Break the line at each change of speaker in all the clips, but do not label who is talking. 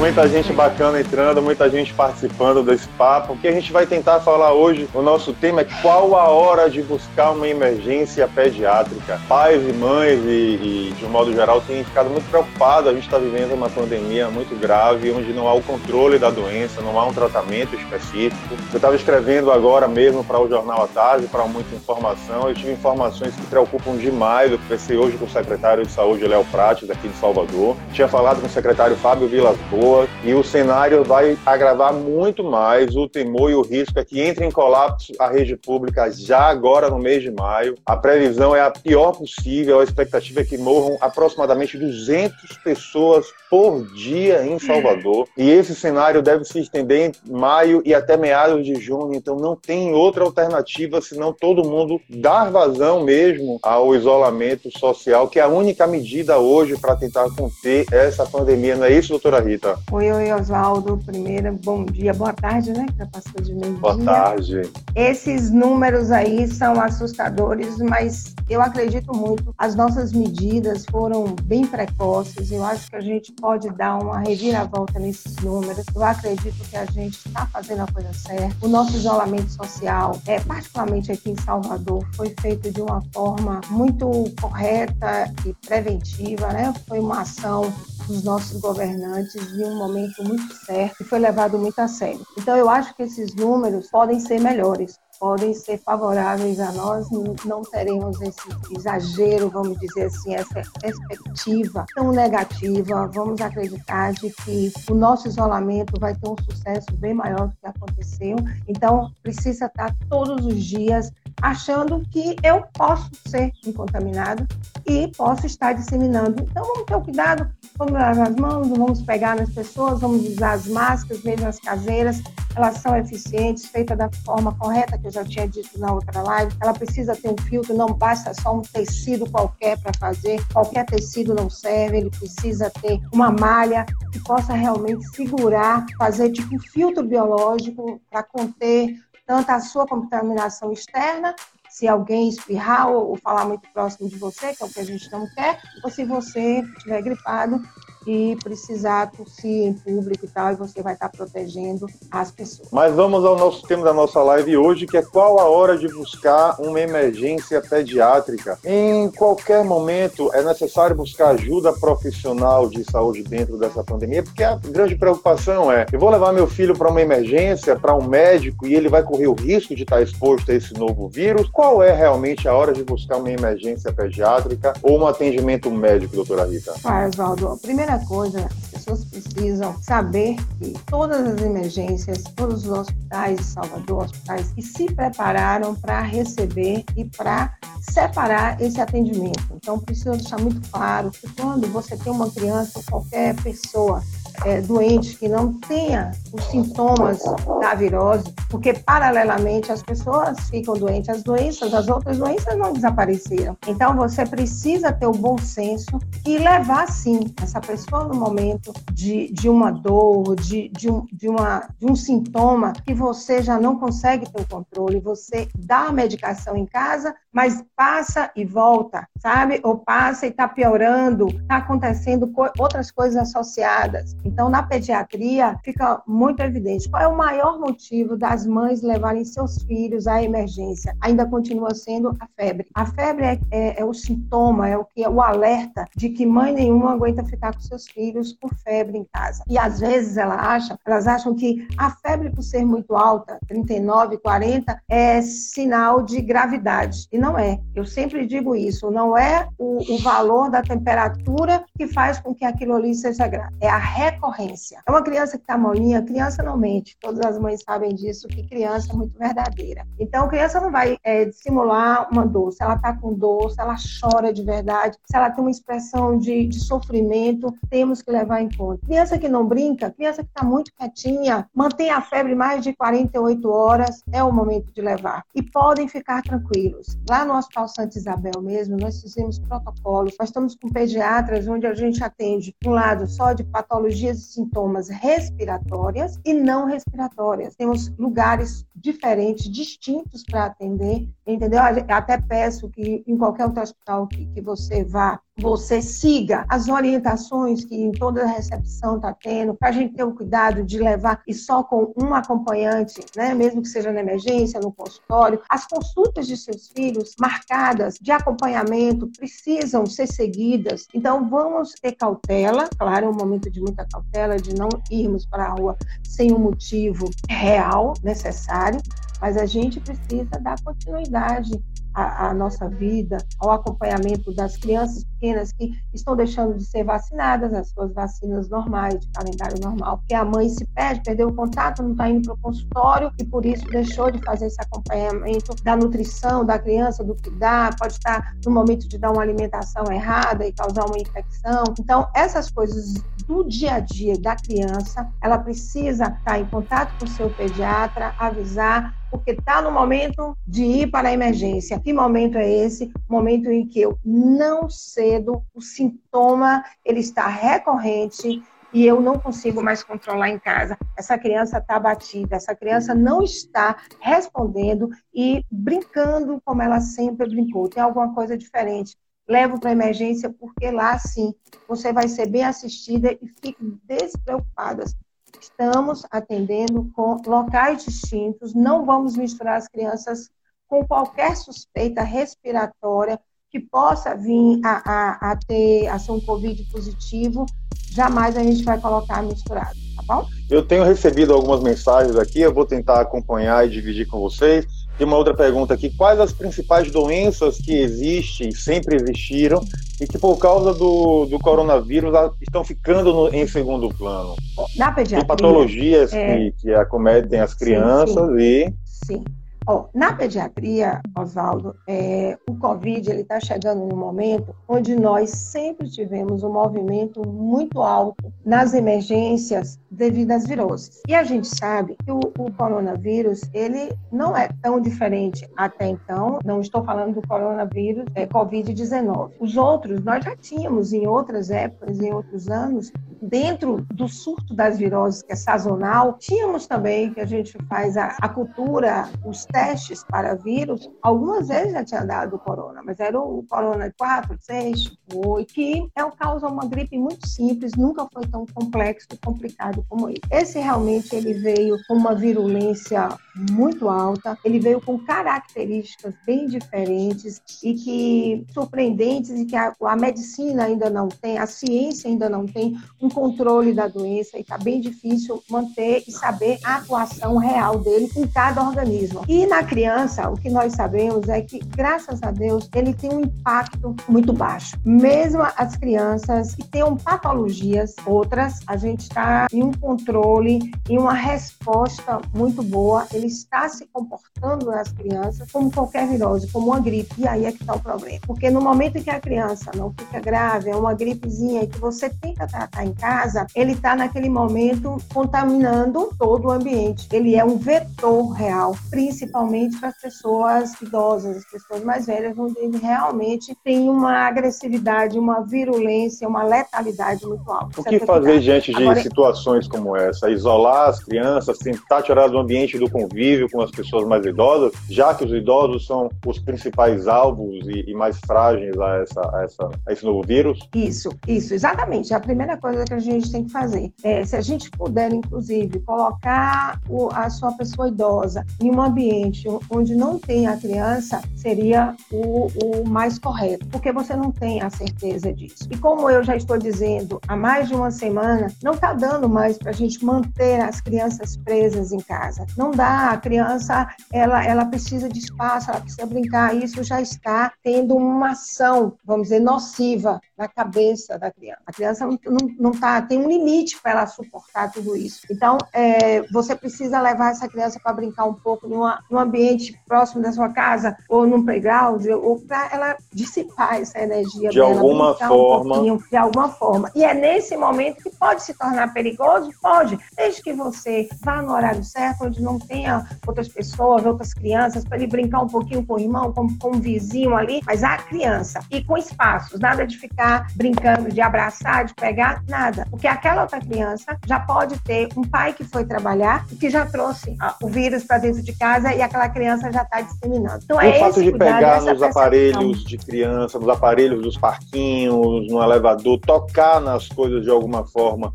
Muita gente bacana entrando, muita gente participando desse papo. O que a gente vai tentar falar hoje, o nosso tema é qual a hora de buscar uma emergência pediátrica. Pais e mães e, e de um modo geral têm ficado muito preocupados. A gente está vivendo uma pandemia muito grave, onde não há o controle da doença, não há um tratamento específico. Eu estava escrevendo agora mesmo para o Jornal à Tarde, para muita informação. Eu tive informações que preocupam demais. Eu conversei hoje com o secretário de Saúde, Léo Prates, aqui de Salvador. Tinha falado com o secretário Fábio Vilas Boas e o cenário vai agravar muito mais o temor e o risco é que entre em colapso a rede pública já agora no mês de maio. A previsão é a pior possível, a expectativa é que morram aproximadamente 200 pessoas por dia em Salvador. E esse cenário deve se estender em maio e até meados de junho, então não tem outra alternativa senão todo mundo dar vazão mesmo ao isolamento social, que é a única medida hoje para tentar conter essa pandemia. Não é isso, doutora Rita?
Oi, oi, Oswaldo. Primeiro, bom dia, boa tarde, né? Que já passou de meio-dia.
Boa tarde.
Esses números aí são assustadores, mas eu acredito muito. As nossas medidas foram bem precoces. Eu acho que a gente pode dar uma reviravolta nesses números. Eu acredito que a gente está fazendo a coisa certa. O nosso isolamento social, é, particularmente aqui em Salvador, foi feito de uma forma muito correta e preventiva, né? Foi uma ação dos nossos governantes em um momento muito certo e foi levado muito a sério. Então, eu acho que esses números podem ser melhores podem ser favoráveis a nós, não teremos esse exagero, vamos dizer assim, essa perspectiva tão negativa. Vamos acreditar de que o nosso isolamento vai ter um sucesso bem maior do que aconteceu. Então, precisa estar todos os dias achando que eu posso ser contaminado e posso estar disseminando. Então, vamos ter cuidado, vamos lavar as mãos, vamos pegar nas pessoas, vamos usar as máscaras, mesmo as caseiras, elas são eficientes, feitas da forma correta, que eu já tinha dito na outra live. Ela precisa ter um filtro, não basta só um tecido qualquer para fazer, qualquer tecido não serve, ele precisa ter uma malha que possa realmente segurar, fazer tipo um filtro biológico para conter tanto a sua contaminação externa, se alguém espirrar ou, ou falar muito próximo de você, que é o que a gente não quer, ou se você estiver gripado, e precisar tossir em público e tal, e você vai estar protegendo as pessoas.
Mas vamos ao nosso tema da nossa live hoje, que é qual a hora de buscar uma emergência pediátrica. Em qualquer momento é necessário buscar ajuda profissional de saúde dentro dessa pandemia, porque a grande preocupação é: eu vou levar meu filho para uma emergência, para um médico, e ele vai correr o risco de estar exposto a esse novo vírus. Qual é realmente a hora de buscar uma emergência pediátrica ou um atendimento médico, doutora Rita?
Ah, Oswaldo, a primeira coisa, as pessoas precisam saber que todas as emergências, todos os hospitais de Salvador, hospitais que se prepararam para receber e para separar esse atendimento. Então, precisa deixar muito claro que quando você tem uma criança qualquer pessoa é, doente que não tenha os sintomas da virose, porque paralelamente as pessoas ficam doentes, as doenças, as outras doenças não desapareceram. Então você precisa ter o bom senso e levar sim essa pessoa no momento de, de uma dor, de, de, um, de, uma, de um sintoma que você já não consegue ter o controle, você dá a medicação em casa, mas passa e volta, sabe? Ou passa e está piorando, está acontecendo co outras coisas associadas. Então, na pediatria, fica muito evidente qual é o maior motivo das mães levarem seus filhos à emergência. Ainda continua sendo a febre. A febre é, é, é o sintoma, é o que é o alerta de que mãe nenhuma aguenta ficar com seus filhos com febre em casa. E às vezes ela acha, elas acham que a febre por ser muito alta, 39, 40, é sinal de gravidade. E não é. Eu sempre digo isso, não é o, o valor da temperatura que faz com que aquilo ali seja grave. É a recorrência. É uma criança que está molinha, criança não mente. Todas as mães sabem disso, que criança é muito verdadeira. Então, criança não vai é, dissimular uma dor. Se ela está com dor, se ela chora de verdade, se ela tem uma expressão de, de sofrimento, temos que levar em conta. Criança que não brinca, criança que está muito quietinha, mantém a febre mais de 48 horas, é o momento de levar. E podem ficar tranquilos. Lá no Hospital Santa Isabel mesmo, nós fizemos protocolos. Nós estamos com pediatras onde a gente atende, um lado, só de patologias e sintomas respiratórias e não respiratórias. Temos lugares diferentes, distintos para atender, entendeu? Até peço que em qualquer outro hospital que, que você vá, você siga as orientações que em toda a recepção está tendo, para a gente ter o cuidado de levar e só com um acompanhante, né, mesmo que seja na emergência, no consultório. As consultas de seus filhos marcadas de acompanhamento precisam ser seguidas. Então, vamos ter cautela, claro, é um momento de muita cautela, de não irmos para a rua sem um motivo real, necessário, mas a gente precisa dar continuidade a, nossa vida, ao acompanhamento das crianças pequenas que estão deixando de ser vacinadas, as suas vacinas normais, de calendário normal, porque a mãe se perde, perdeu o contato, não está indo para o consultório e por isso deixou de fazer esse acompanhamento da nutrição da criança, do que dá, pode estar no momento de dar uma alimentação errada e causar uma infecção. Então, essas coisas do dia a dia da criança, ela precisa estar em contato com o seu pediatra, avisar, porque está no momento de ir para a emergência. Que momento é esse? Momento em que eu não cedo, o sintoma ele está recorrente e eu não consigo mais controlar em casa. Essa criança está abatida, essa criança não está respondendo e brincando como ela sempre brincou. Tem alguma coisa diferente. Levo para emergência porque lá sim você vai ser bem assistida e fique despreocupadas estamos atendendo com locais distintos, não vamos misturar as crianças com qualquer suspeita respiratória que possa vir a, a, a ter a ser um Covid positivo, jamais a gente vai colocar misturado, tá bom?
Eu tenho recebido algumas mensagens aqui, eu vou tentar acompanhar e dividir com vocês. Tem uma outra pergunta aqui: quais as principais doenças que existem, sempre existiram, e que por causa do, do coronavírus estão ficando no, em segundo plano?
Na pediatria.
Tem patologias é... que, que acometem as crianças sim, sim. e.
Sim. Oh, na pediatria, Oswaldo, é, o Covid está chegando no momento onde nós sempre tivemos um movimento muito alto nas emergências devido às viroses. E a gente sabe que o, o coronavírus ele não é tão diferente até então. Não estou falando do coronavírus é, Covid-19. Os outros nós já tínhamos em outras épocas, em outros anos, dentro do surto das viroses que é sazonal, tínhamos também que a gente faz a, a cultura, os testes para vírus, algumas vezes já tinha dado corona, mas era o corona 4, 6, 8, que é o causa uma gripe muito simples, nunca foi tão complexo e complicado como esse. Esse realmente ele veio com uma virulência muito alta, ele veio com características bem diferentes e que surpreendentes e que a, a medicina ainda não tem, a ciência ainda não tem um controle da doença e está bem difícil manter e saber a atuação real dele em cada organismo. E na criança, o que nós sabemos é que, graças a Deus, ele tem um impacto muito baixo. Mesmo as crianças que tenham patologias, outras, a gente está em um controle, em uma resposta muito boa. Ele está se comportando nas crianças como qualquer virose, como uma gripe. E aí é que está o problema. Porque no momento em que a criança não fica grave, é uma gripezinha que você tenta tratar em casa, ele está naquele momento contaminando todo o ambiente. Ele é um vetor real, principalmente para as pessoas idosas, as pessoas mais velhas, onde ele realmente tem uma agressividade, uma virulência, uma letalidade muito alta.
O que fazer diante de Agora, situações como essa? Isolar as crianças, tentar tirar do ambiente do convívio com as pessoas mais idosas, já que os idosos são os principais alvos e, e mais frágeis a, essa, a, essa, a esse novo vírus?
Isso, isso, exatamente. A primeira coisa que a gente tem que fazer. É, se a gente puder, inclusive, colocar o, a sua pessoa idosa em um ambiente onde não tem a criança, seria o, o mais correto, porque você não tem a certeza disso. E como eu já estou dizendo há mais de uma semana, não está dando mais para a gente manter as crianças presas em casa. Não dá, a criança ela, ela precisa de espaço, ela precisa brincar. Isso já está tendo uma ação, vamos dizer, nociva na cabeça da criança. A criança não, não, não tá, tem um limite para ela suportar tudo isso. Então, é, você precisa levar essa criança para brincar um pouco numa, num ambiente próximo da sua casa, ou num playground, ou para ela dissipar essa energia
de dela, alguma forma. Um
de alguma forma. E é nesse momento que pode se tornar perigoso? Pode, desde que você vá no horário certo, onde não tenha outras pessoas, outras crianças, para ele brincar um pouquinho com o irmão, com, com o vizinho ali, mas a criança. E com espaços, nada de ficar brincando, de abraçar, de pegar, nada contaminada, porque aquela outra criança já pode ter um pai que foi trabalhar e que já trouxe o vírus para dentro de casa e aquela criança já está disseminando.
Então, é o fato de pegar nos aparelhos de criança, nos aparelhos dos parquinhos, no elevador, tocar nas coisas de alguma forma,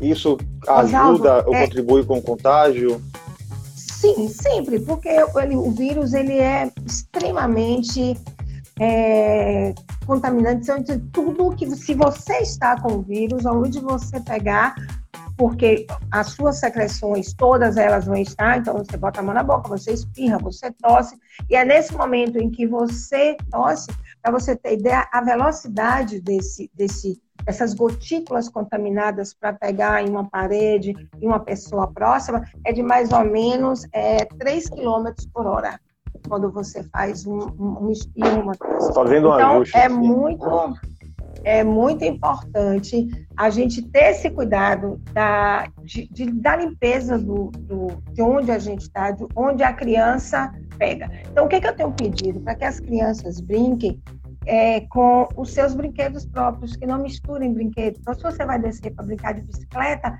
isso ajuda ou é... contribui com o contágio?
Sim, sempre, porque ele, o vírus ele é extremamente é, contaminante. Então, tudo que, se você está com o vírus, onde você pegar, porque as suas secreções, todas elas vão estar, então você bota a mão na boca, você espirra, você tosse, e é nesse momento em que você tosse, para você ter ideia, a velocidade desse, desse essas gotículas contaminadas para pegar em uma parede, em uma pessoa próxima, é de mais ou menos é, 3 km por hora, quando você faz um, um,
coisa. Fazendo um
então,
ajuste.
É muito, é muito importante a gente ter esse cuidado da, de, de da limpeza do, do, de onde a gente está, de onde a criança pega. Então, o que, que eu tenho pedido? Para que as crianças brinquem é, com os seus brinquedos próprios, que não misturem brinquedos. Então, se você vai descer para brincar de bicicleta,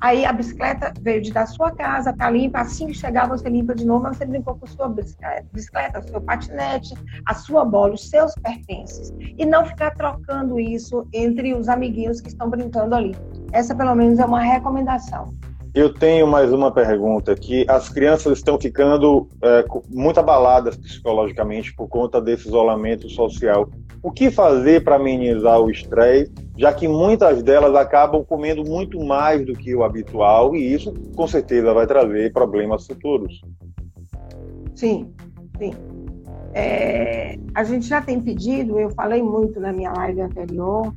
aí a bicicleta veio de da sua casa, tá limpa, assim que chegar você limpa de novo, você brincou com sua bicicleta, seu patinete, a sua bola, os seus pertences. E não ficar trocando isso entre os amiguinhos que estão brincando ali. Essa, pelo menos, é uma recomendação.
Eu tenho mais uma pergunta aqui. As crianças estão ficando é, muito abaladas psicologicamente por conta desse isolamento social. O que fazer para amenizar o estresse, já que muitas delas acabam comendo muito mais do que o habitual e isso, com certeza, vai trazer problemas futuros?
Sim, sim. É, a gente já tem pedido, eu falei muito na minha live anterior,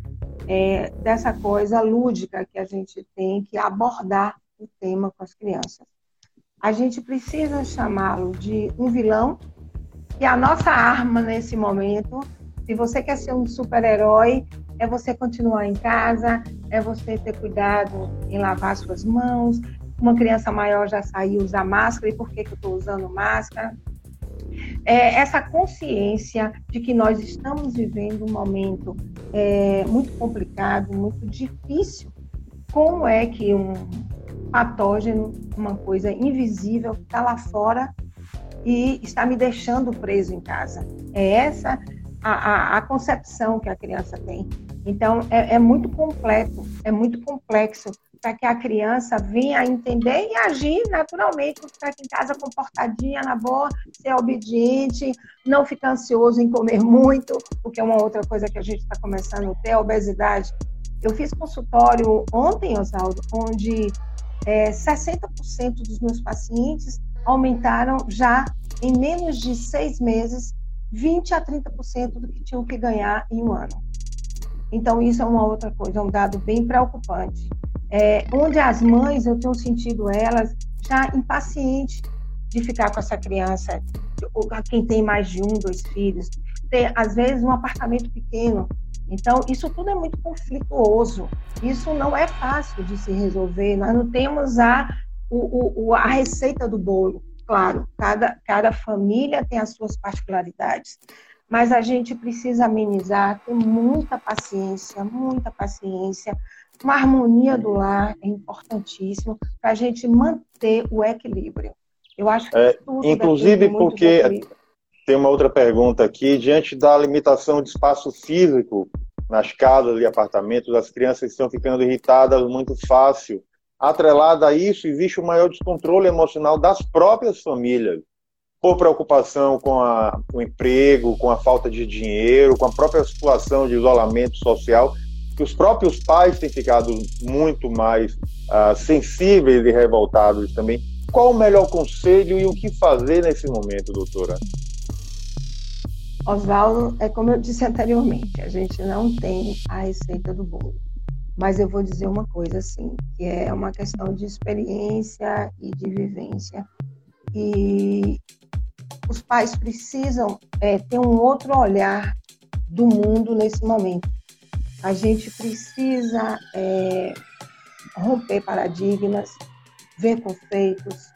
é, dessa coisa lúdica que a gente tem que abordar o tema com as crianças. A gente precisa chamá-lo de um vilão, e a nossa arma nesse momento, se você quer ser um super-herói, é você continuar em casa, é você ter cuidado em lavar suas mãos. Uma criança maior já saiu usar máscara, e por que, que eu estou usando máscara? É essa consciência de que nós estamos vivendo um momento é, muito complicado, muito difícil. Como é que um, patógeno, uma coisa invisível está lá fora e está me deixando preso em casa. É essa a, a, a concepção que a criança tem. Então, é, é muito completo, é muito complexo para que a criança venha a entender e agir naturalmente, ficar aqui em casa comportadinha, na boa, ser obediente, não ficar ansioso em comer muito, porque é uma outra coisa que a gente está começando a ter, a obesidade. Eu fiz consultório ontem, Oswaldo, onde é, 60% dos meus pacientes aumentaram já em menos de seis meses 20 a 30% do que tinham que ganhar em um ano. Então, isso é uma outra coisa, é um dado bem preocupante. É, onde as mães, eu tenho sentido elas já impacientes de ficar com essa criança, ou quem tem mais de um, dois filhos, ter, às vezes, um apartamento pequeno, então, isso tudo é muito conflituoso. Isso não é fácil de se resolver. Nós não temos a, o, o, a receita do bolo. Claro, cada, cada família tem as suas particularidades, mas a gente precisa amenizar, ter muita paciência, muita paciência. Uma harmonia do lar é importantíssimo para a gente manter o equilíbrio.
Eu acho que é, inclusive porque tem uma outra pergunta aqui. Diante da limitação de espaço físico nas casas e apartamentos, as crianças estão ficando irritadas muito fácil. Atrelada a isso, existe um maior descontrole emocional das próprias famílias, por preocupação com a, o emprego, com a falta de dinheiro, com a própria situação de isolamento social, que os próprios pais têm ficado muito mais uh, sensíveis e revoltados também. Qual o melhor conselho e o que fazer nesse momento, doutora?
Oswaldo, é como eu disse anteriormente, a gente não tem a receita do bolo. Mas eu vou dizer uma coisa assim, que é uma questão de experiência e de vivência. E os pais precisam é, ter um outro olhar do mundo nesse momento. A gente precisa é, romper paradigmas, ver conceitos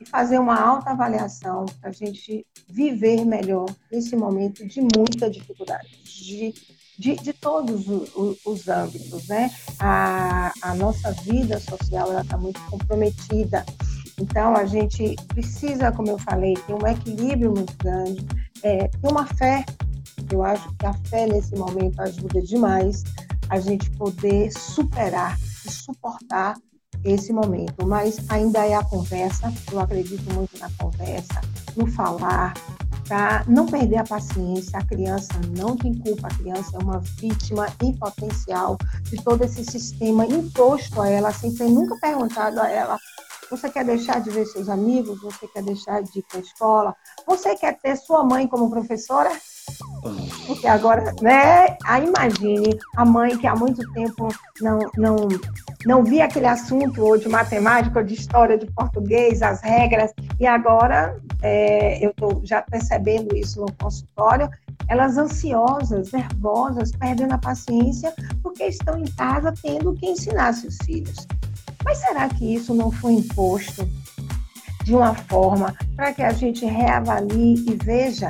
e fazer uma alta avaliação para a gente viver melhor nesse momento de muita dificuldade, de de, de todos os, os, âmbitos, né? A, a nossa vida social está muito comprometida. Então, a gente precisa, como eu falei, ter um equilíbrio muito grande, é, ter uma fé. Eu acho que a fé, nesse momento, ajuda demais a gente poder superar e suportar esse momento. Mas ainda é a conversa, eu acredito muito na conversa, no falar, para não perder a paciência. A criança não tem culpa, a criança é uma vítima em potencial de todo esse sistema imposto a ela, sem ter nunca perguntado a ela. Você quer deixar de ver seus amigos? Você quer deixar de ir para a escola? Você quer ter sua mãe como professora? Porque agora, né? Aí imagine a mãe que há muito tempo não, não, não via aquele assunto ou de matemática, ou de história, de português, as regras, e agora é, eu estou já percebendo isso no consultório, elas ansiosas, nervosas, perdendo a paciência, porque estão em casa tendo que ensinar seus filhos. Mas será que isso não foi imposto de uma forma para que a gente reavalie e veja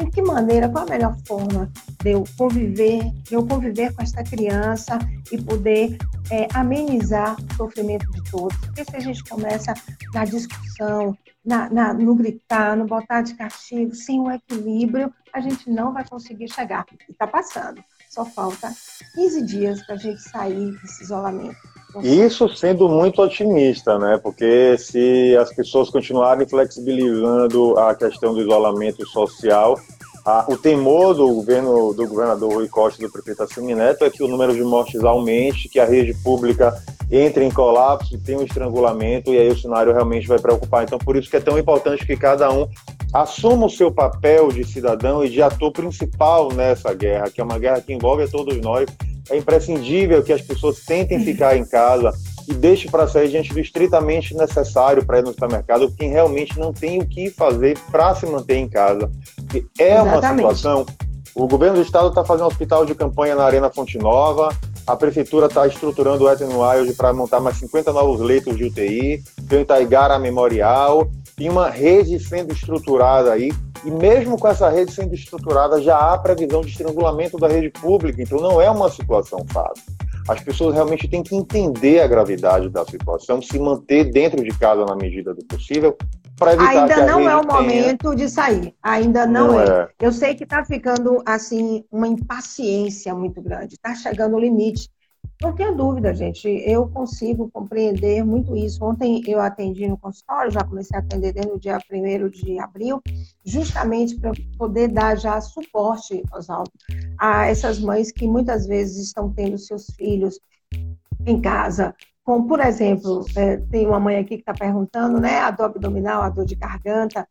em que maneira, qual a melhor forma de eu conviver, de eu conviver com esta criança e poder é, amenizar o sofrimento de todos. Porque se a gente começa na discussão, na, na, no gritar, no botar de castigo, sem o equilíbrio, a gente não vai conseguir chegar. E está passando. Só falta 15 dias para a gente sair desse isolamento.
Isso sendo muito otimista, né? Porque se as pessoas continuarem flexibilizando a questão do isolamento social, a, o temor do governo do governador Rui Costa e do prefeito Assemineto é que o número de mortes aumente, que a rede pública entre em colapso, tenha um estrangulamento e aí o cenário realmente vai preocupar. Então, por isso que é tão importante que cada um assuma o seu papel de cidadão e de ator principal nessa guerra, que é uma guerra que envolve a todos nós é imprescindível que as pessoas tentem ficar em casa e deixem para sair diante do estritamente necessário para ir no supermercado, quem realmente não tem o que fazer para se manter em casa. Porque é Exatamente. uma situação. O governo do estado está fazendo um hospital de campanha na Arena Fonte Nova, a prefeitura está estruturando o Ethan Wild para montar mais 50 novos leitos de UTI, tem o Itaigara Memorial, tem uma rede sendo estruturada aí e mesmo com essa rede sendo estruturada, já há previsão de estrangulamento da rede pública, então não é uma situação fácil. As pessoas realmente têm que entender a gravidade da situação, se manter dentro de casa na medida do possível,
Ainda não é o
tenha...
momento de sair. Ainda não, não é. é. Eu sei que está ficando assim uma impaciência muito grande. Está chegando o limite. Não tenha dúvida, gente, eu consigo compreender muito isso. Ontem eu atendi no consultório, já comecei a atender desde o dia 1 de abril, justamente para poder dar já suporte, Oswaldo, a essas mães que muitas vezes estão tendo seus filhos em casa com, por exemplo, é, tem uma mãe aqui que está perguntando, né, a dor abdominal, a dor de garganta,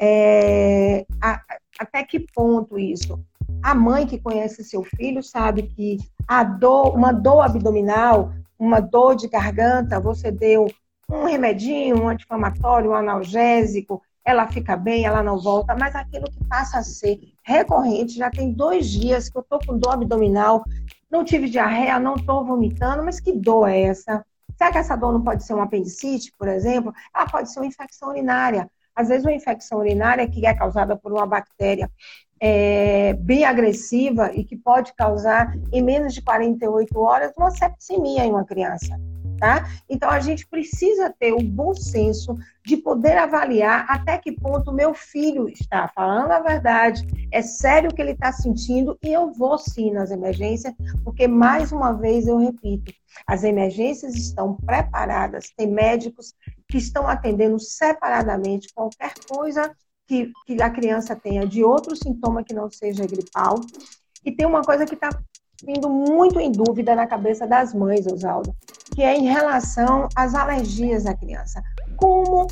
é, a, até que ponto isso? A mãe que conhece seu filho sabe que a dor, uma dor abdominal, uma dor de garganta, você deu um remedinho, um anti-inflamatório, um analgésico, ela fica bem, ela não volta, mas aquilo que passa a ser recorrente, já tem dois dias que eu tô com dor abdominal, não tive diarreia, não estou vomitando, mas que dor é essa? Será que essa dor não pode ser uma apendicite, por exemplo? Ah, pode ser uma infecção urinária. Às vezes, uma infecção urinária que é causada por uma bactéria é, bem agressiva e que pode causar, em menos de 48 horas, uma septicemia em uma criança. Tá? Então, a gente precisa ter o bom senso de poder avaliar até que ponto meu filho está falando a verdade, é sério o que ele está sentindo e eu vou sim nas emergências, porque, mais uma vez, eu repito, as emergências estão preparadas, tem médicos que estão atendendo separadamente qualquer coisa que, que a criança tenha de outro sintoma que não seja gripal. E tem uma coisa que está vindo muito em dúvida na cabeça das mães, Oswaldo, que é em relação às alergias da criança. Como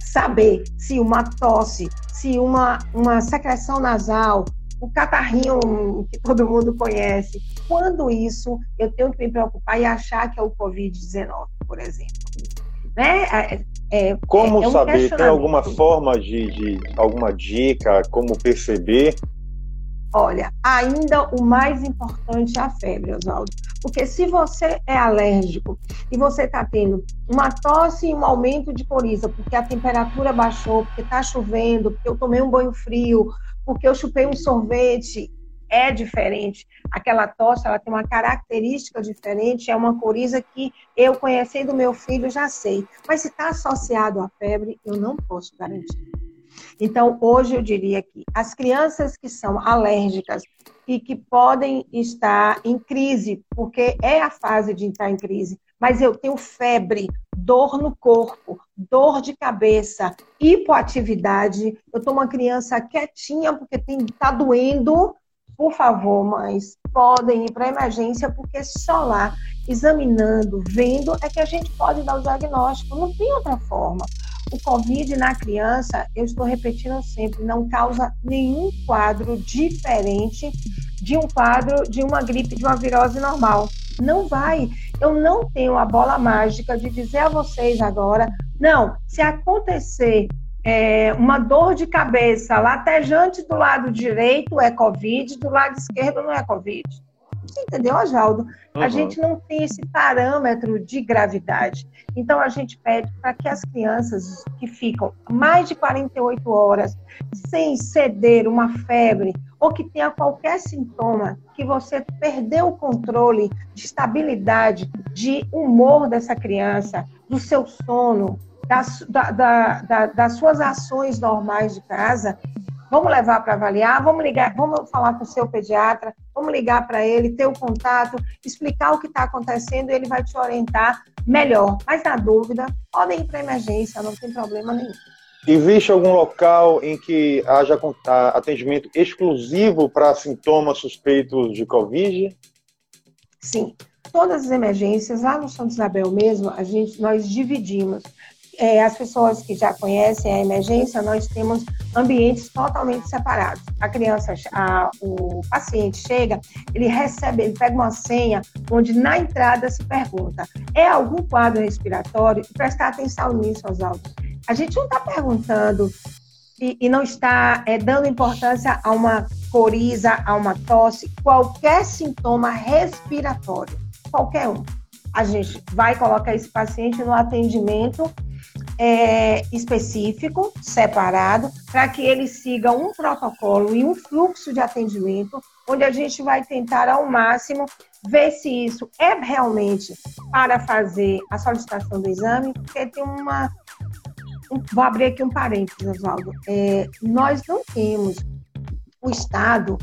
saber se uma tosse, se uma, uma secreção nasal, o catarrinho que todo mundo conhece, quando isso eu tenho que me preocupar e achar que é o Covid-19, por exemplo. Né? É,
é, como é um saber? Tem alguma forma de, de alguma dica? Como perceber?
Olha, ainda o mais importante é a febre, Oswaldo. Porque se você é alérgico e você está tendo uma tosse e um aumento de coriza, porque a temperatura baixou, porque está chovendo, porque eu tomei um banho frio, porque eu chupei um sorvete, é diferente. Aquela tosse, ela tem uma característica diferente, é uma coriza que eu, conhecendo meu filho, já sei. Mas se está associado à febre, eu não posso garantir. Então, hoje eu diria que as crianças que são alérgicas e que podem estar em crise, porque é a fase de entrar em crise, mas eu tenho febre, dor no corpo, dor de cabeça, hipoatividade, eu estou uma criança quietinha porque está doendo, por favor, mães, podem ir para a emergência, porque só lá, examinando, vendo, é que a gente pode dar o diagnóstico, não tem outra forma. O Covid na criança, eu estou repetindo sempre, não causa nenhum quadro diferente de um quadro de uma gripe, de uma virose normal. Não vai. Eu não tenho a bola mágica de dizer a vocês agora, não, se acontecer é, uma dor de cabeça latejante do lado direito é Covid, do lado esquerdo não é Covid. Você entendeu, Ajaldo? Uhum. A gente não tem esse parâmetro de gravidade. Então, a gente pede para que as crianças que ficam mais de 48 horas sem ceder uma febre ou que tenha qualquer sintoma que você perdeu o controle de estabilidade, de humor dessa criança, do seu sono, das, da, da, da, das suas ações normais de casa, vamos levar para avaliar, vamos ligar, vamos falar com o seu pediatra, vamos ligar para ele, ter o contato, explicar o que está acontecendo e ele vai te orientar melhor. Mas na dúvida, podem ir para emergência, não tem problema nenhum.
Existe algum local em que haja atendimento exclusivo para sintomas suspeitos de Covid?
Sim. Todas as emergências, lá no Santa Isabel mesmo, a gente, nós dividimos é, as pessoas que já conhecem a emergência, nós temos ambientes totalmente separados. A criança, a, o paciente chega, ele recebe, ele pega uma senha onde na entrada se pergunta: é algum quadro respiratório? Prestar atenção nisso, Oswaldo. A gente não está perguntando e, e, não está é, dando importância a uma coriza, a uma tosse, qualquer sintoma respiratório, qualquer um. A gente vai colocar esse paciente no atendimento é, específico, separado, para que ele siga um protocolo e um fluxo de atendimento, onde a gente vai tentar ao máximo ver se isso é realmente para fazer a solicitação do exame, porque tem uma. Um, vou abrir aqui um parênteses, Oswaldo. É, nós não temos o Estado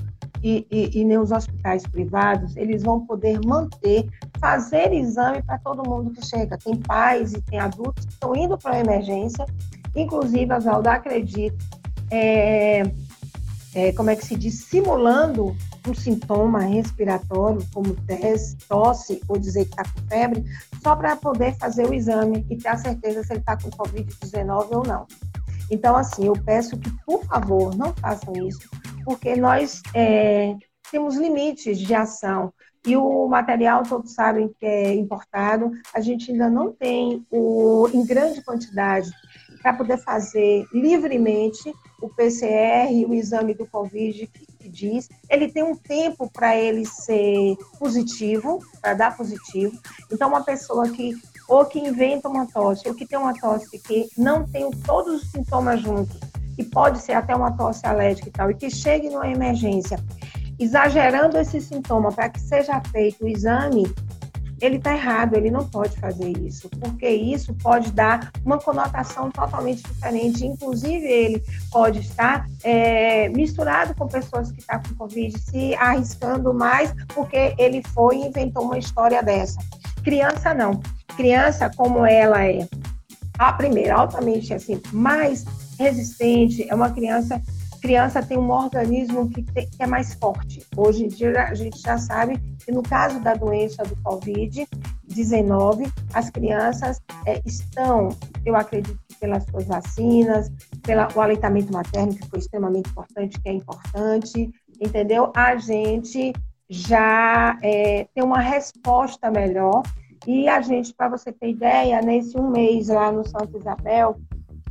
e, e, e nem os hospitais privados, eles vão poder manter fazer exame para todo mundo que chega. Tem pais e tem adultos que estão indo para a emergência, inclusive, Oswaldo, acredito, é, é, como é que se diz, simulando um sintoma respiratório, como tosse ou dizer que está com febre, só para poder fazer o exame e ter a certeza se ele está com Covid-19 ou não. Então, assim, eu peço que, por favor, não façam isso, porque nós é, temos limites de ação. E o material, todos sabem que é importado, a gente ainda não tem o, em grande quantidade para poder fazer livremente o PCR o exame do Covid que diz. Ele tem um tempo para ele ser positivo, para dar positivo. Então, uma pessoa que ou que inventa uma tosse, ou que tem uma tosse que não tem todos os sintomas juntos, e pode ser até uma tosse alérgica e tal, e que chegue numa emergência exagerando esse sintoma para que seja feito o exame, ele está errado, ele não pode fazer isso, porque isso pode dar uma conotação totalmente diferente. Inclusive, ele pode estar é, misturado com pessoas que estão tá com Covid, se arriscando mais, porque ele foi e inventou uma história dessa. Criança, não. Criança, como ela é, a primeira, altamente assim, mais resistente, é uma criança criança tem um organismo que, tem, que, é mais forte. Hoje em dia, a gente já sabe que no caso da doença do Covid-19, as crianças é, estão, eu acredito que pelas suas vacinas, pelo aleitamento materno, que foi extremamente importante, que é importante, entendeu? A gente já é, tem uma resposta melhor. E a gente, para você ter ideia, nesse um mês lá no Santa Isabel,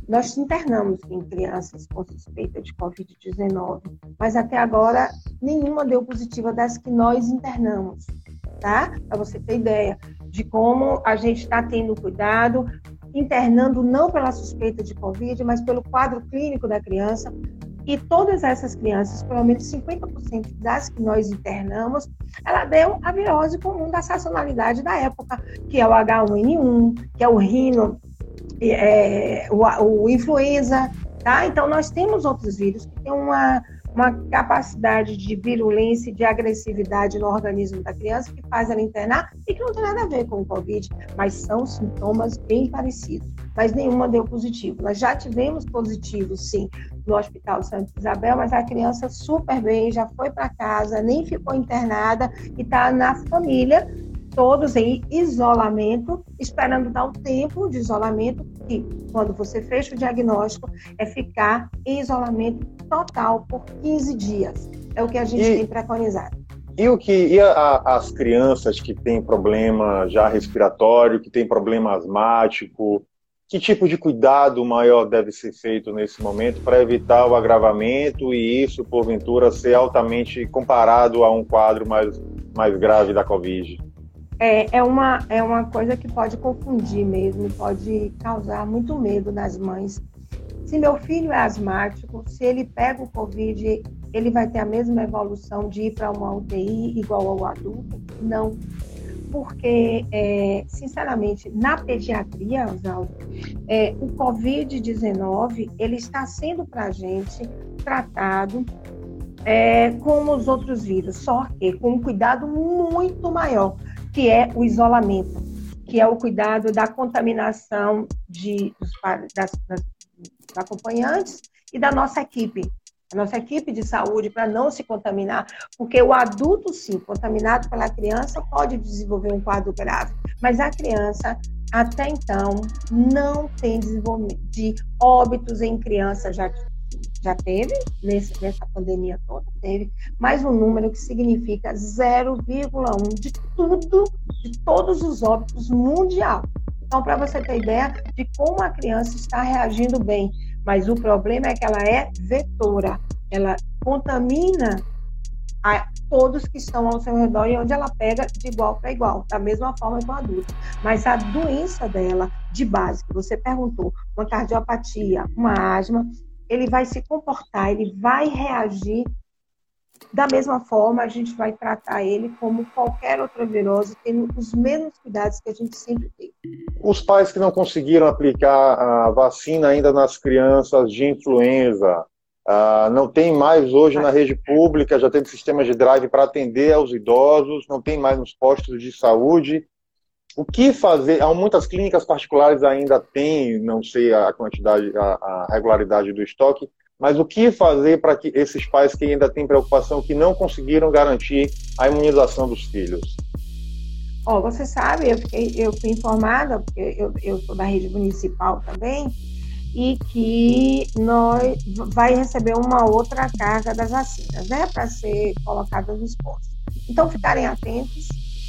nós internamos em crianças com suspeita de Covid-19, mas até agora nenhuma deu positiva das que nós internamos, tá? Para você ter ideia de como a gente está tendo cuidado, internando não pela suspeita de Covid, mas pelo quadro clínico da criança, E todas essas crianças, pelo menos 50% das que nós internamos, ela deu a virose comum da sazonalidade da época, que é o H1N1, que é o rino, é, o, o influenza, tá? Então, nós temos outros vírus que têm uma, uma capacidade de virulência de agressividade no organismo da criança que faz ela internar e que não tem nada a ver com o Covid, mas são sintomas bem parecidos. Mas nenhuma deu positivo. Nós já tivemos positivo, sim, no Hospital Santa Isabel, mas a criança super bem, já foi para casa, nem ficou internada e está na família, todos em isolamento, esperando dar um tempo de isolamento, que quando você fecha o diagnóstico, é ficar em isolamento total por 15 dias. É o que a gente e, tem preconizado.
E o que e a, as crianças que têm problema já respiratório, que têm problema asmático, que tipo de cuidado maior deve ser feito nesse momento para evitar o agravamento e isso, porventura, ser altamente comparado a um quadro mais, mais grave da Covid?
É, é, uma, é uma coisa que pode confundir mesmo, pode causar muito medo nas mães se meu filho é asmático, se ele pega o Covid, ele vai ter a mesma evolução de ir para uma UTI igual ao adulto? Não. Porque, é, sinceramente, na pediatria, Oswaldo, é, o Covid-19, ele está sendo para a gente tratado é, como os outros vírus, só que com um cuidado muito maior, que é o isolamento, que é o cuidado da contaminação de, dos, das, das acompanhantes e da nossa equipe, a nossa equipe de saúde, para não se contaminar, porque o adulto, sim, contaminado pela criança, pode desenvolver um quadro grave, mas a criança, até então, não tem desenvolvimento de óbitos em criança, já, já teve, nesse, nessa pandemia toda, teve, mas um número que significa 0,1 de tudo, de todos os óbitos mundial. Então, para você ter ideia de como a criança está reagindo bem. Mas o problema é que ela é vetora. Ela contamina a todos que estão ao seu redor e onde ela pega de igual para igual, da mesma forma que o adulto. Mas a doença dela, de base, que você perguntou, uma cardiopatia, uma asma, ele vai se comportar, ele vai reagir da mesma forma, a gente vai tratar ele como qualquer outra virose, tendo os mesmos cuidados que a gente sempre tem.
Os pais que não conseguiram aplicar a vacina ainda nas crianças de influenza, Uh, não tem mais hoje na rede pública, já tem sistema de drive para atender aos idosos, não tem mais nos postos de saúde. O que fazer? Há muitas clínicas particulares ainda têm, não sei a quantidade, a, a regularidade do estoque, mas o que fazer para que esses pais que ainda têm preocupação, que não conseguiram garantir a imunização dos filhos?
Oh, você sabe, eu, fiquei, eu fui informada, porque eu, eu sou da rede municipal também, e que nós vai receber uma outra carga das vacinas, né, para ser colocadas nos postos. Então, ficarem atentos.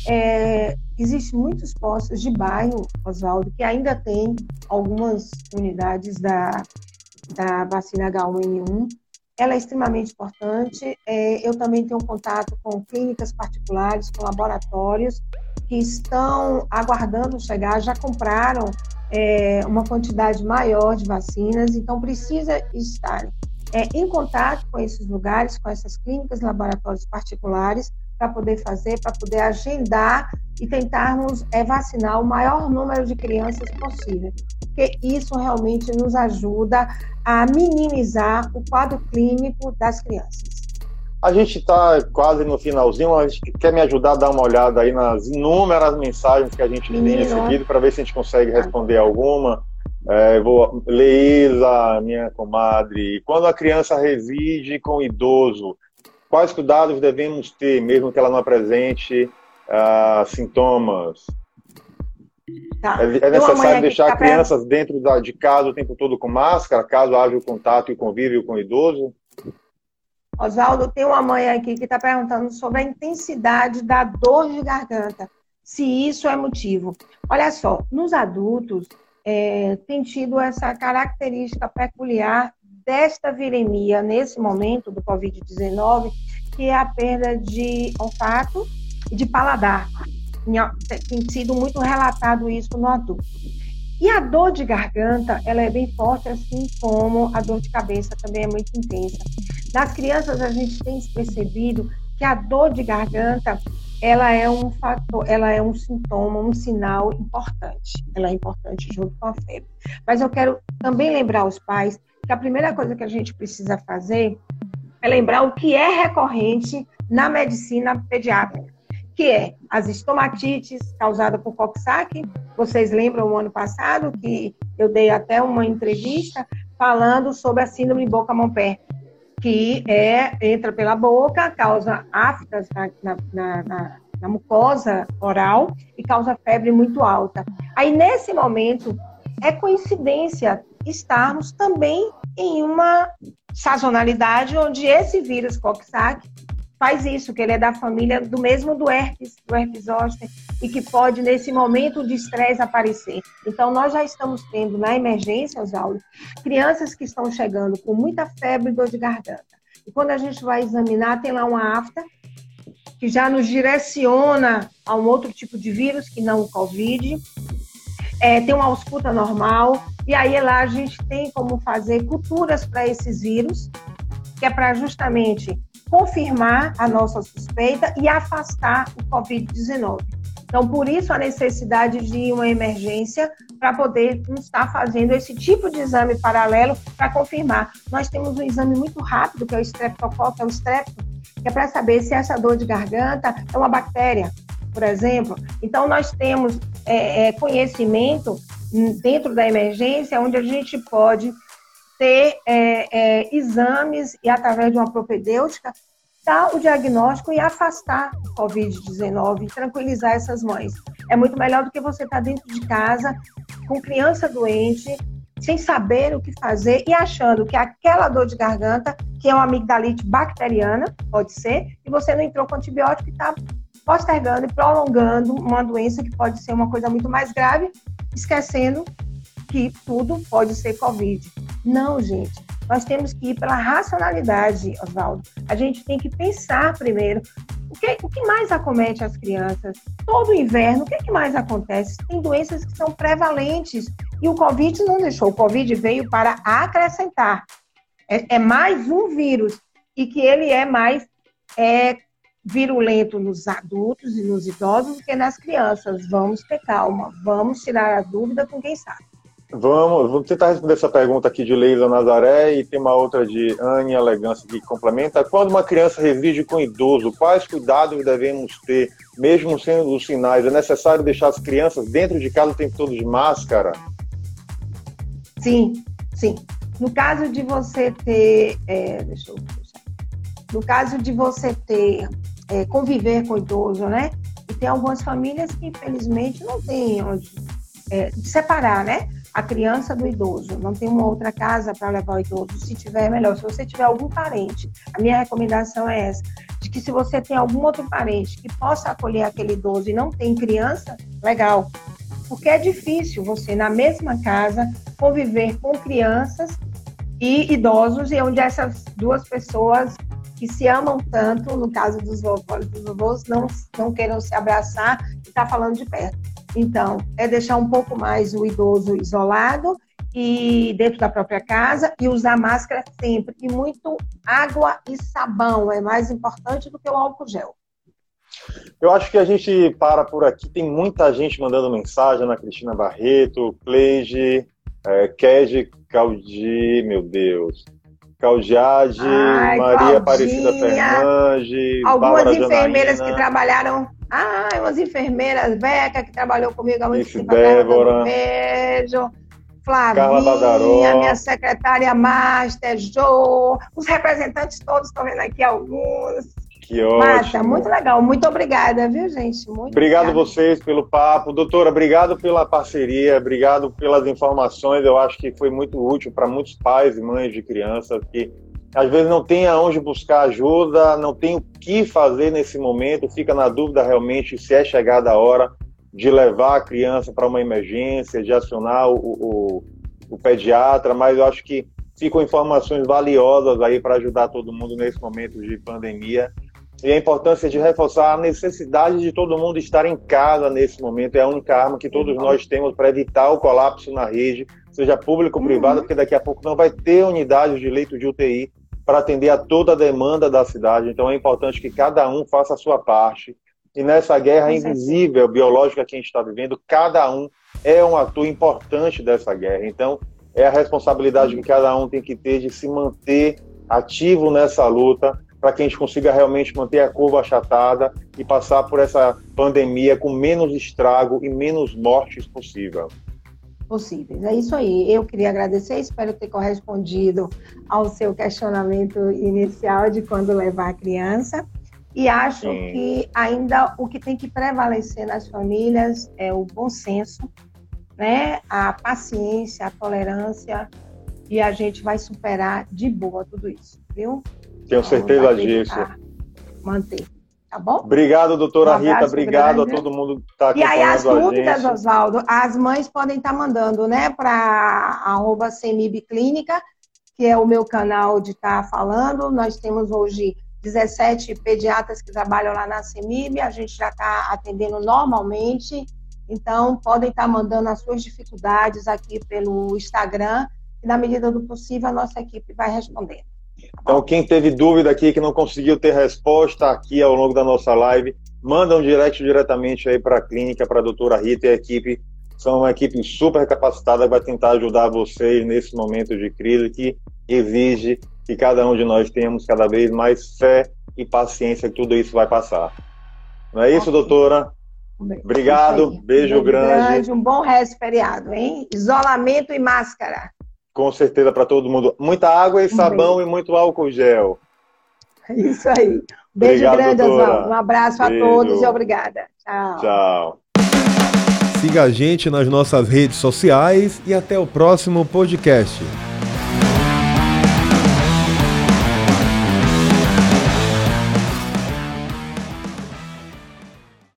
É, Existem muitos postos de bairro, Oswaldo, que ainda tem algumas unidades da da vacina H1N1. Ela é extremamente importante. É, eu também tenho contato com clínicas particulares, com laboratórios que estão aguardando chegar, já compraram é, uma quantidade maior de vacinas, então precisa estar é, em contato com esses lugares, com essas clínicas, laboratórios particulares, para poder fazer, para poder agendar e tentarmos é, vacinar o maior número de crianças possível, porque isso realmente nos ajuda a minimizar o quadro clínico das crianças.
A gente está quase no finalzinho, gente quer me ajudar a dar uma olhada aí nas inúmeras mensagens que a gente Menino. tem recebido para ver se a gente consegue responder alguma. É, vou, Leísa, minha comadre, quando a criança reside com o idoso, quais cuidados devemos ter, mesmo que ela não apresente uh, sintomas? Tá. É, é necessário deixar tá crianças pra... dentro da, de casa o tempo todo com máscara, caso haja o contato e convívio com o idoso?
Oswaldo, tem uma mãe aqui que está perguntando sobre a intensidade da dor de garganta, se isso é motivo. Olha só, nos adultos, é, tem tido essa característica peculiar desta viremia nesse momento do Covid-19, que é a perda de olfato e de paladar. Tem sido muito relatado isso no adulto. E a dor de garganta, ela é bem forte, assim como a dor de cabeça também é muito intensa. Nas crianças, a gente tem percebido que a dor de garganta, ela é um fator, ela é um sintoma, um sinal importante. Ela é importante junto com a febre. Mas eu quero também lembrar os pais que a primeira coisa que a gente precisa fazer é lembrar o que é recorrente na medicina pediátrica, que é as estomatites causadas por Coxsackie. Vocês lembram o ano passado que eu dei até uma entrevista falando sobre a síndrome boca-mão-pé, que é, entra pela boca, causa aftas na, na, na, na mucosa oral e causa febre muito alta. Aí, nesse momento, é coincidência estarmos também em uma sazonalidade onde esse vírus Coxsackie faz isso, que ele é da família do mesmo do herpes, do herpes zoster, e que pode, nesse momento de estresse, aparecer. Então, nós já estamos tendo na emergência, Oswaldo, crianças que estão chegando com muita febre e dor de garganta. E quando a gente vai examinar, tem lá uma afta que já nos direciona a um outro tipo de vírus, que não o Covid. É, tem uma ausculta normal, e aí lá a gente tem como fazer culturas para esses vírus, que é para justamente confirmar a nossa suspeita e afastar o Covid-19. Então, por isso a necessidade de uma emergência para poder estar fazendo esse tipo de exame paralelo para confirmar. Nós temos um exame muito rápido, que é o streptococcus, é o strepto, que é para saber se essa dor de garganta é uma bactéria, por exemplo. Então, nós temos é, é, conhecimento dentro da emergência, onde a gente pode ter é, é, exames e, através de uma propedêutica, dar o diagnóstico e afastar o Covid-19 e tranquilizar essas mães. É muito melhor do que você estar tá dentro de casa com criança doente, sem saber o que fazer e achando que aquela dor de garganta, que é uma amigdalite bacteriana, pode ser, e você não entrou com antibiótico e está postergando e prolongando uma doença que pode ser uma coisa muito mais grave, esquecendo que tudo pode ser Covid. Não, gente. Nós temos que ir pela racionalidade, Oswaldo. A gente tem que pensar primeiro o que, o que mais acomete as crianças. Todo inverno, o que, que mais acontece? Tem doenças que são prevalentes e o Covid não deixou. O Covid veio para acrescentar. É, é mais um vírus e que ele é mais é, virulento nos adultos e nos idosos do que nas crianças. Vamos ter calma, vamos tirar a dúvida com quem sabe.
Vamos, vou tentar responder essa pergunta aqui de Leila Nazaré e tem uma outra de Anne Elegância que complementa. Quando uma criança reside com idoso, quais cuidados devemos ter, mesmo sendo os sinais? É necessário deixar as crianças dentro de casa o tempo todo de máscara?
Sim, sim. No caso de você ter, é, deixa eu no caso de você ter é, conviver com o idoso, né? E tem algumas famílias que infelizmente não têm onde é, separar, né? A criança do idoso, não tem uma outra casa para levar o idoso. Se tiver, é melhor. Se você tiver algum parente, a minha recomendação é essa: de que se você tem algum outro parente que possa acolher aquele idoso e não tem criança, legal. Porque é difícil você, na mesma casa, conviver com crianças e idosos, e onde essas duas pessoas que se amam tanto, no caso dos vovós, dos vovôs, não, não queiram se abraçar e estar tá falando de perto. Então, é deixar um pouco mais o idoso isolado e dentro da própria casa e usar máscara sempre. E muito água e sabão é mais importante do que o álcool gel.
Eu acho que a gente para por aqui. Tem muita gente mandando mensagem, Ana Cristina Barreto, Cleide, é, Ked Caldi, meu Deus. Claudiade, Maria Claudinha, Aparecida Fernandes,
algumas Bárbara enfermeiras Janaína. que trabalharam. Ai, umas enfermeiras, Beca, que trabalhou comigo há muito tempo.
Débora.
Um beijo. Flavinha, minha secretária Master, Jo, os representantes todos, estão vendo aqui alguns.
Que ótimo.
Muito legal. Muito obrigada, viu, gente? Muito
obrigado obrigada. vocês pelo papo. Doutora, obrigado pela parceria, obrigado pelas informações. Eu acho que foi muito útil para muitos pais e mães de crianças que às vezes não tem aonde buscar ajuda, não tem o que fazer nesse momento, fica na dúvida realmente se é chegada a hora de levar a criança para uma emergência, de acionar o, o, o pediatra, mas eu acho que ficam informações valiosas aí para ajudar todo mundo nesse momento de pandemia e a importância de reforçar a necessidade de todo mundo estar em casa nesse momento. É a única arma que todos nós temos para evitar o colapso na rede, seja público ou privado, uhum. porque daqui a pouco não vai ter unidade de leito de UTI para atender a toda a demanda da cidade. Então é importante que cada um faça a sua parte. E nessa guerra invisível, biológica que a gente está vivendo, cada um é um ator importante dessa guerra. Então é a responsabilidade que cada um tem que ter de se manter ativo nessa luta para que a gente consiga realmente manter a curva achatada e passar por essa pandemia com menos estrago e menos mortes possível.
Possíveis. É isso aí. Eu queria agradecer, espero ter correspondido ao seu questionamento inicial de quando levar a criança. E acho Sim. que ainda o que tem que prevalecer nas famílias é o bom senso, né? a paciência, a tolerância, e a gente vai superar de boa tudo isso, viu?
Tenho certeza disso.
Manter. Tá bom?
Obrigado, doutora um Rita. Obrigado grande. a todo mundo que está acompanhando
E aí, as dúvidas, Oswaldo, as mães podem estar tá mandando, né, para arroba Clínica, que é o meu canal de estar tá falando. Nós temos hoje 17 pediatras que trabalham lá na CEMIB, a gente já está atendendo normalmente. Então, podem estar tá mandando as suas dificuldades aqui pelo Instagram, e na medida do possível a nossa equipe vai respondendo.
Então, quem teve dúvida aqui, que não conseguiu ter resposta aqui ao longo da nossa live, manda um direct diretamente aí para a clínica, para a doutora Rita e a equipe. São uma equipe super capacitada que vai tentar ajudar vocês nesse momento de crise que exige que cada um de nós tenhamos cada vez mais fé e paciência que tudo isso vai passar. Não é isso, doutora? Obrigado, beijo grande. grande.
Um bom resto feriado, hein? Isolamento e máscara.
Com certeza para todo mundo. Muita água e sabão e muito álcool gel.
Isso aí. Beijo Obrigado, grande, Oswaldo. Um abraço Beijo. a todos e obrigada. Tchau.
Tchau.
Siga a gente nas nossas redes sociais e até o próximo podcast.